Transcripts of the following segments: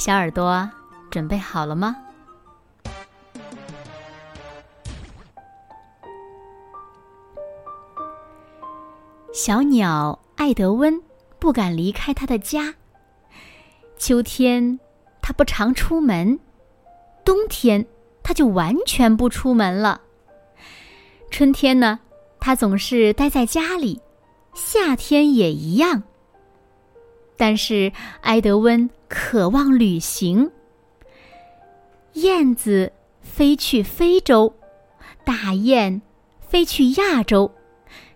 小耳朵准备好了吗？小鸟艾德温不敢离开他的家。秋天，他不常出门；冬天，他就完全不出门了。春天呢，他总是待在家里；夏天也一样。但是埃德温。渴望旅行。燕子飞去非洲，大雁飞去亚洲，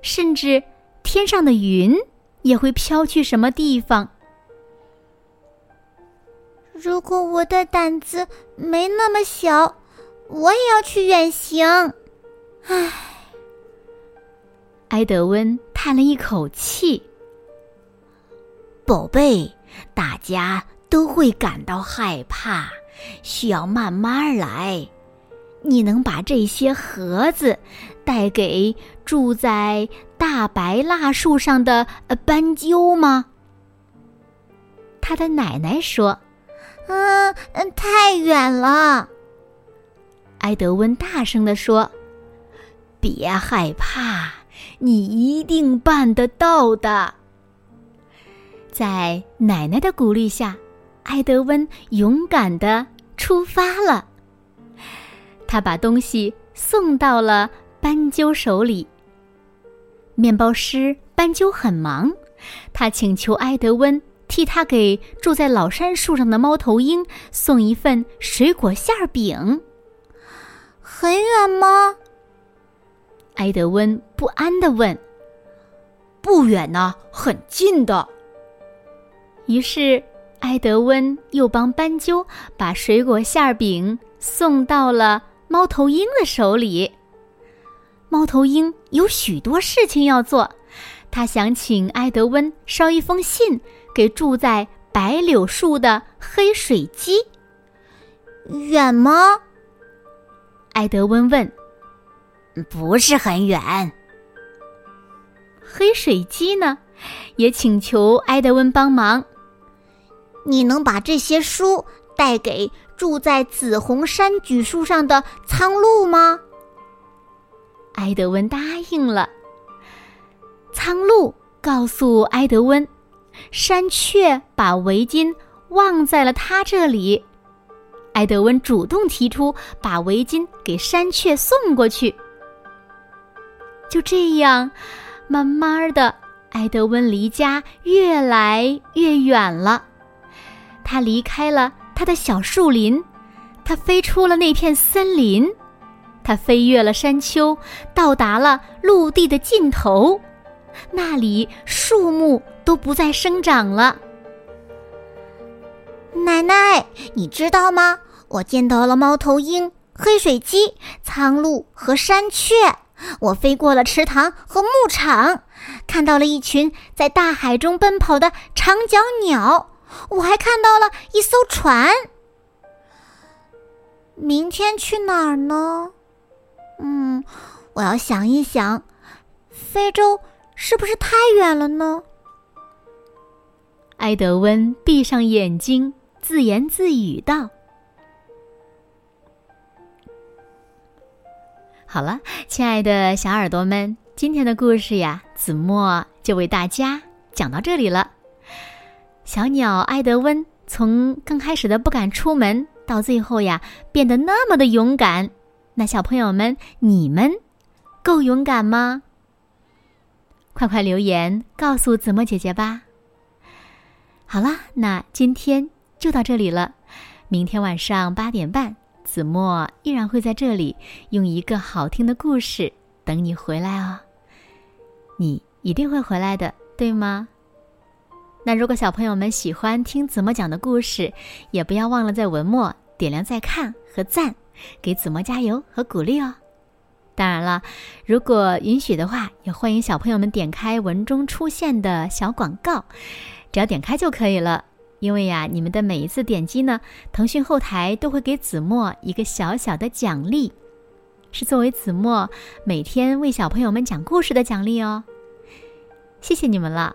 甚至天上的云也会飘去什么地方。如果我的胆子没那么小，我也要去远行。唉，埃德温叹了一口气。宝贝，大家。都会感到害怕，需要慢慢来。你能把这些盒子带给住在大白蜡树上的斑鸠吗？他的奶奶说：“嗯嗯，太远了。”埃德温大声地说：“别害怕，你一定办得到的。”在奶奶的鼓励下。埃德温勇敢地出发了。他把东西送到了斑鸠手里。面包师斑鸠很忙，他请求埃德温替他给住在老杉树上的猫头鹰送一份水果馅饼。很远吗？埃德温不安地问。不远呢，很近的。于是。埃德温又帮斑鸠把水果馅饼送到了猫头鹰的手里。猫头鹰有许多事情要做，他想请埃德温捎一封信给住在白柳树的黑水鸡。远吗？埃德温问。不是很远。黑水鸡呢，也请求埃德温帮忙。你能把这些书带给住在紫红山榉树上的苍鹭吗？埃德温答应了。苍鹭告诉埃德温，山雀把围巾忘在了他这里。埃德温主动提出把围巾给山雀送过去。就这样，慢慢的，埃德温离家越来越远了。他离开了他的小树林，他飞出了那片森林，他飞越了山丘，到达了陆地的尽头，那里树木都不再生长了。奶奶，你知道吗？我见到了猫头鹰、黑水鸡、苍鹭和山雀。我飞过了池塘和牧场，看到了一群在大海中奔跑的长脚鸟。我还看到了一艘船。明天去哪儿呢？嗯，我要想一想。非洲是不是太远了呢？埃德温闭上眼睛，自言自语道：“好了，亲爱的小耳朵们，今天的故事呀，子墨就为大家讲到这里了。”小鸟埃德温从刚开始的不敢出门，到最后呀变得那么的勇敢。那小朋友们，你们够勇敢吗？快快留言告诉子墨姐姐吧。好啦，那今天就到这里了。明天晚上八点半，子墨依然会在这里用一个好听的故事等你回来哦。你一定会回来的，对吗？那如果小朋友们喜欢听子墨讲的故事，也不要忘了在文末点亮再看和赞，给子墨加油和鼓励哦。当然了，如果允许的话，也欢迎小朋友们点开文中出现的小广告，只要点开就可以了。因为呀，你们的每一次点击呢，腾讯后台都会给子墨一个小小的奖励，是作为子墨每天为小朋友们讲故事的奖励哦。谢谢你们了。